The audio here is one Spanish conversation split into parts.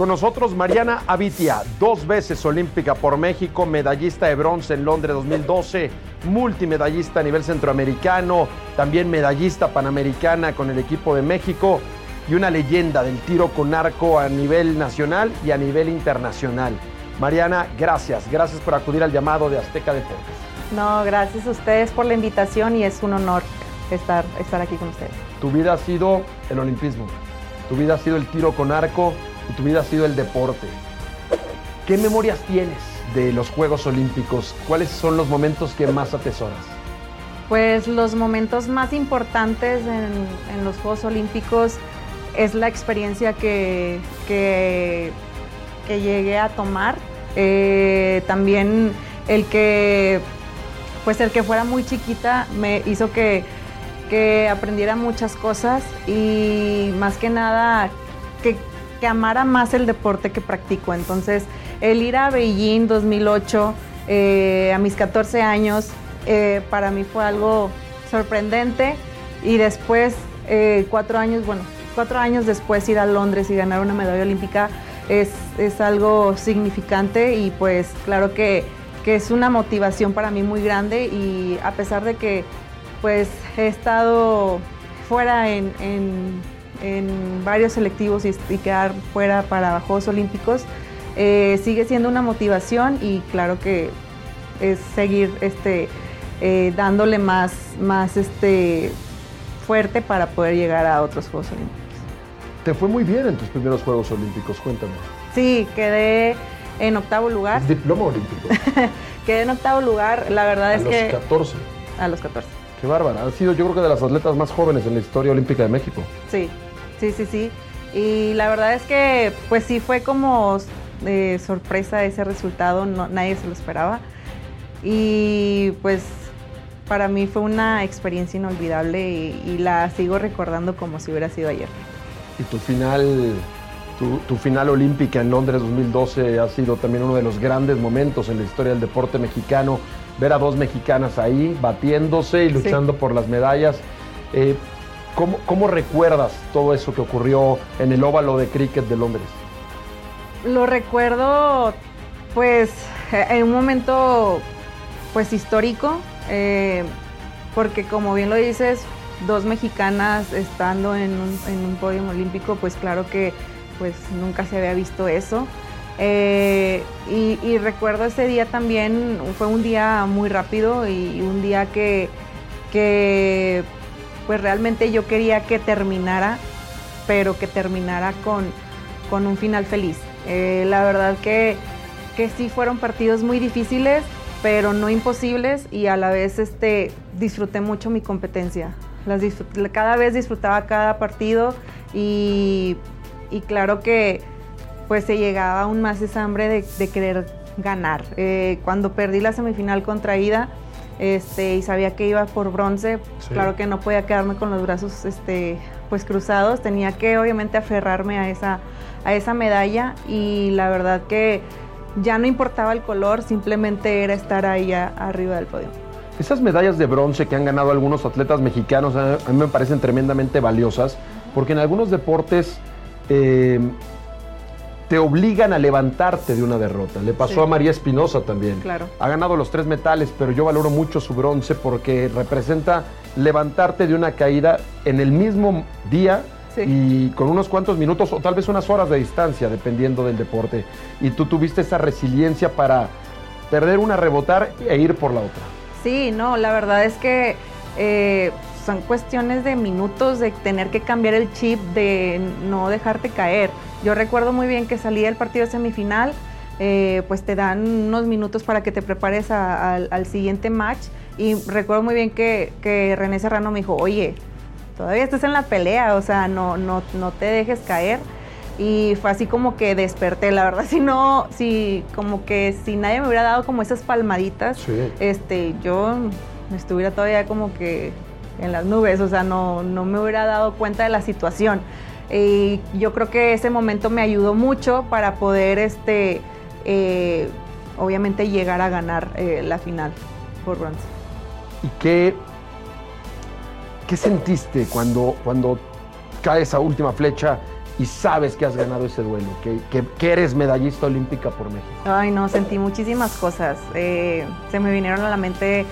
Con nosotros Mariana Avitia, dos veces olímpica por México, medallista de bronce en Londres 2012, multimedallista a nivel centroamericano, también medallista panamericana con el equipo de México y una leyenda del tiro con arco a nivel nacional y a nivel internacional. Mariana, gracias, gracias por acudir al llamado de Azteca Deportes. No, gracias a ustedes por la invitación y es un honor estar, estar aquí con ustedes. Tu vida ha sido el olimpismo, tu vida ha sido el tiro con arco y tu vida ha sido el deporte. ¿Qué memorias tienes de los Juegos Olímpicos? ¿Cuáles son los momentos que más atesoras? Pues los momentos más importantes en, en los Juegos Olímpicos es la experiencia que, que, que llegué a tomar. Eh, también el que, pues el que fuera muy chiquita me hizo que, que aprendiera muchas cosas y más que nada que, que amara más el deporte que practico. Entonces, el ir a Beijing 2008 eh, a mis 14 años, eh, para mí fue algo sorprendente y después, eh, cuatro años, bueno, cuatro años después ir a Londres y ganar una medalla olímpica es, es algo significante y pues claro que, que, es una motivación para mí muy grande y a pesar de que pues he estado fuera en, en, en varios selectivos y, y, quedar fuera para Juegos Olímpicos, eh, sigue siendo una motivación y claro que es seguir este, eh, dándole más, más este, fuerte para poder llegar a otros Juegos Olímpicos. Te fue muy bien en tus primeros Juegos Olímpicos, cuéntame. Sí, quedé en octavo lugar. Diploma olímpico. quedé en octavo lugar, la verdad a es los que... 14. A los 14. Qué bárbara. Han sido yo creo que de las atletas más jóvenes en la historia olímpica de México. Sí, sí, sí, sí. Y la verdad es que pues sí fue como eh, sorpresa ese resultado, no, nadie se lo esperaba. Y pues para mí fue una experiencia inolvidable y, y, la sigo recordando como si hubiera sido ayer. Y tu final, tu, tu, final olímpica en Londres 2012 ha sido también uno de los grandes momentos en la historia del deporte mexicano. Ver a dos mexicanas ahí batiéndose y luchando sí. por las medallas. Eh, ¿cómo, ¿Cómo recuerdas todo eso que ocurrió en el óvalo de cricket de Londres? Lo recuerdo, pues, en un momento, pues, histórico, eh, porque como bien lo dices, dos mexicanas estando en un, en un podio olímpico, pues claro que pues nunca se había visto eso. Eh, y, y, recuerdo ese día también, fue un día muy rápido y un día que, que pues realmente yo quería que terminara, pero que terminara con, con un final feliz. Eh, la verdad que, que sí fueron partidos muy difíciles, pero no imposibles y a la vez este, disfruté mucho mi competencia. Cada vez disfrutaba cada partido y, y, claro que pues se llegaba aún más esa hambre de, de querer ganar. Eh, cuando perdí la semifinal contra Ida este, y sabía que iba por bronce, sí. claro que no podía quedarme con los brazos este, pues cruzados, tenía que obviamente aferrarme a esa, a esa medalla y la verdad que ya no importaba el color, simplemente era estar ahí a, arriba del podio. Esas medallas de bronce que han ganado algunos atletas mexicanos a mí me parecen tremendamente valiosas porque en algunos deportes eh, te obligan a levantarte de una derrota. Le pasó sí. a María Espinosa también. Claro. Ha ganado los tres metales, pero yo valoro mucho su bronce porque representa levantarte de una caída en el mismo día Sí. y con unos cuantos minutos o tal vez unas horas de distancia, dependiendo del deporte. Y tú tuviste esa resiliencia para perder una, rebotar e ir por la otra. Sí, no, la verdad es que eh, son cuestiones de minutos, de tener que cambiar el chip, de no dejarte caer. Yo recuerdo muy bien que salí del partido semifinal, eh, pues te dan unos minutos para que te prepares a, a, al siguiente match. Y recuerdo muy bien que, que René Serrano me dijo, oye, todavía estás en la pelea, o sea, no, no, no te dejes caer. Y fue así como que desperté, la verdad, si no, si como que si nadie me hubiera dado como esas palmaditas, sí. este, yo estuviera todavía como que en las nubes, o sea, no, no me hubiera dado cuenta de la situación. Y yo creo que ese momento me ayudó mucho para poder, este, eh, obviamente, llegar a ganar eh, la final por bronce. ¿Y qué ¿Qué sentiste cuando, cuando cae esa última flecha y sabes que has ganado ese duelo, que, que, eres medallista olímpica por México? Ay, no, sentí muchísimas cosas. Eh, se me vinieron a la mente,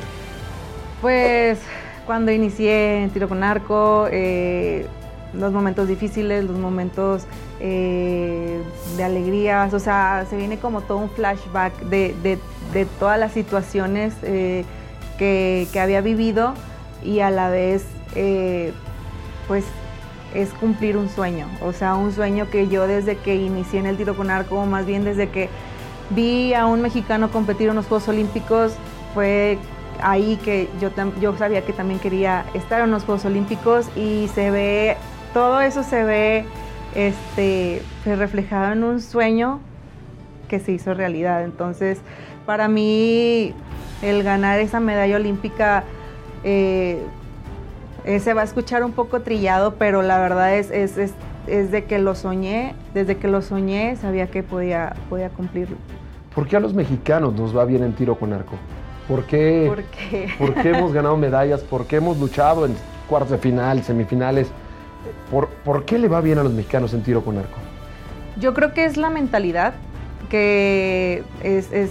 pues, cuando inicié en tiro con arco, eh, los momentos difíciles, los momentos eh, de alegrías, o sea, se viene como todo un flashback de, de, todas las situaciones que, que, había vivido y a la vez, pues, es cumplir un sueño, o sea, un sueño que yo desde que inicié en el tiro con arco, más bien desde que vi a un mexicano competir en los Juegos Olímpicos, fue ahí que yo, yo sabía que también quería estar en los Juegos Olímpicos y se ve, todo eso se ve este, reflejado en un sueño que se hizo realidad. Entonces, para mí, el ganar esa medalla olímpica eh, eh, se va a escuchar un poco trillado, pero la verdad es, de que lo soñé, desde que lo soñé sabía que podía, podía cumplirlo. ¿Por qué a los mexicanos nos va bien en tiro con arco? ¿Por qué, ¿Por qué? ¿Por qué hemos ganado medallas? ¿Por qué hemos luchado en cuartos de final, semifinales? ¿Por, ¿Por qué le va bien a los mexicanos en tiro con arco? Yo creo que es la mentalidad, que es, es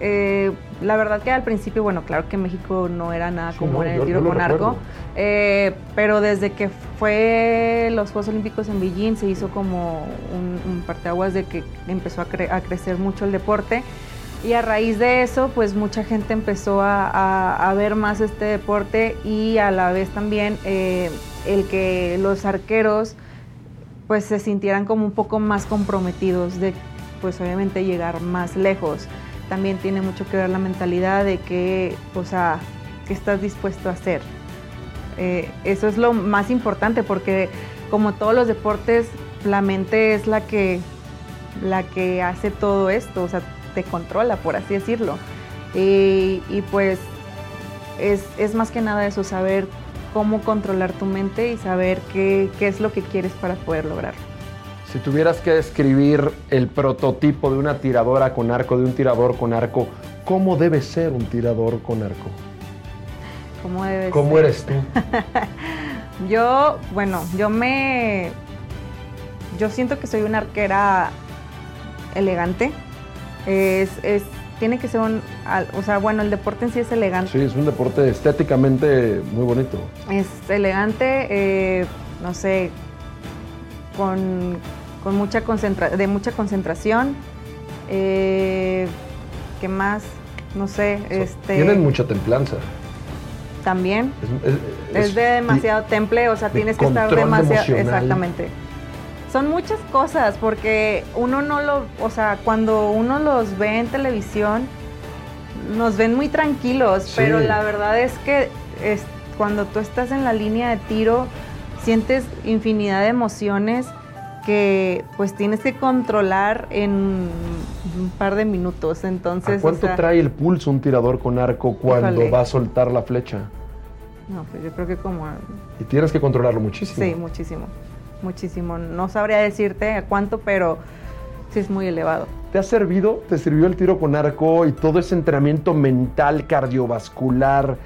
eh, la verdad que al principio, bueno, claro que México no era nada como en el tiro con arco, eh, pero desde que fue los Juegos Olímpicos en Beijing se hizo como un, parteaguas de que empezó a, crecer mucho el deporte y a raíz de eso, pues mucha gente empezó a, ver más este deporte y a la vez también eh, el que los arqueros pues se sintieran como un poco más comprometidos de pues obviamente llegar más lejos también tiene mucho que ver la mentalidad de que, o sea, qué estás dispuesto a hacer. Eh, eso es lo más importante porque como todos los deportes, la mente es la que, la que hace todo esto, te controla, por así decirlo. Y, pues es, es, más que nada eso, saber cómo controlar tu mente y saber qué, qué es lo que quieres para poder lograrlo. Si tuvieras que describir el prototipo de una tiradora con arco, de un tirador con arco, ¿cómo debe ser un tirador con arco? ¿Cómo debe ¿Cómo eres tú? yo, bueno, yo me... Yo siento que soy una arquera elegante. Es, tiene que ser un... O sea, bueno, el deporte en sí es elegante. Sí, es un deporte estéticamente muy bonito. Es elegante, eh, no sé, con con mucha concentra de mucha concentración. Eh, ¿Qué más? No sé. este, tienen mucha templanza. También. Es, de demasiado temple, o sea, tienes que estar demasiado. Exactamente. Son muchas cosas, porque uno no lo. O sea, cuando uno los ve en televisión, nos ven muy tranquilos, pero la verdad es que es, cuando tú estás en la línea de tiro, sientes infinidad de emociones que pues tienes que controlar en un par de minutos. Entonces, cuánto trae el pulso un tirador con arco cuando va a soltar la flecha? No, pues yo creo que como... Y tienes que controlarlo muchísimo. Sí, muchísimo, muchísimo. No sabría decirte a cuánto, pero sí es muy elevado. ¿Te ha servido, te sirvió el tiro con arco y todo ese entrenamiento mental, cardiovascular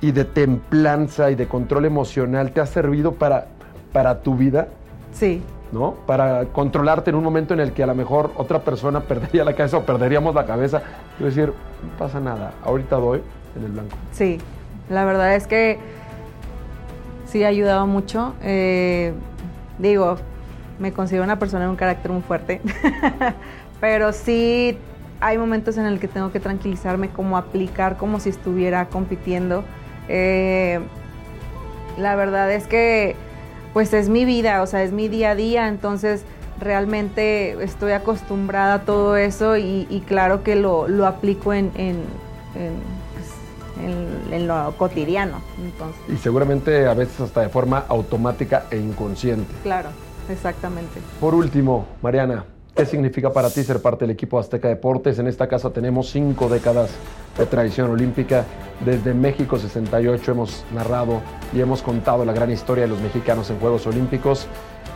y de templanza y de control emocional, te ha servido para, para tu vida? Sí, ¿no? Para controlarte en un momento en el que a lo mejor otra persona perdería la cabeza o perderíamos la cabeza. Y decir, no pasa nada, ahorita doy en el blanco. Sí, la verdad es que sí ha ayudado mucho. Eh, digo, me considero una persona de un carácter muy fuerte, pero sí hay momentos en el que tengo que tranquilizarme, como aplicar como si estuviera compitiendo. Eh, la verdad es que pues es mi vida, o sea, es mi día a día, entonces realmente estoy acostumbrada a todo eso y, claro que lo, aplico en, pues, en, en, lo cotidiano. Y seguramente a veces hasta de forma automática e inconsciente. Claro, exactamente. Por último, Mariana, ¿Qué significa para ti ser parte del equipo Azteca Deportes? En esta casa tenemos cinco décadas de tradición olímpica. Desde México 68 hemos narrado y hemos contado la gran historia de los mexicanos en Juegos Olímpicos.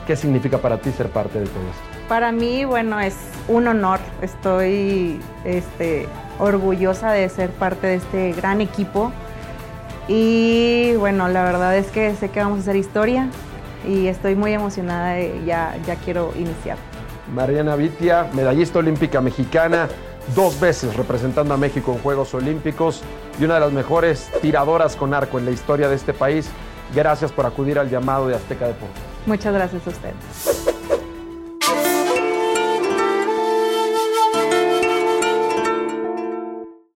¿Qué significa para ti ser parte de todo esto? Para mí, bueno, es un honor. Estoy este, orgullosa de ser parte de este gran equipo. Y bueno, la verdad es que sé que vamos a hacer historia y estoy muy emocionada, y ya, ya quiero iniciar. Mariana Vitia, medallista olímpica mexicana, dos veces representando a México en Juegos Olímpicos y una de las mejores tiradoras con arco en la historia de este país. Gracias por acudir al llamado de Azteca Deportes. Muchas gracias a ustedes.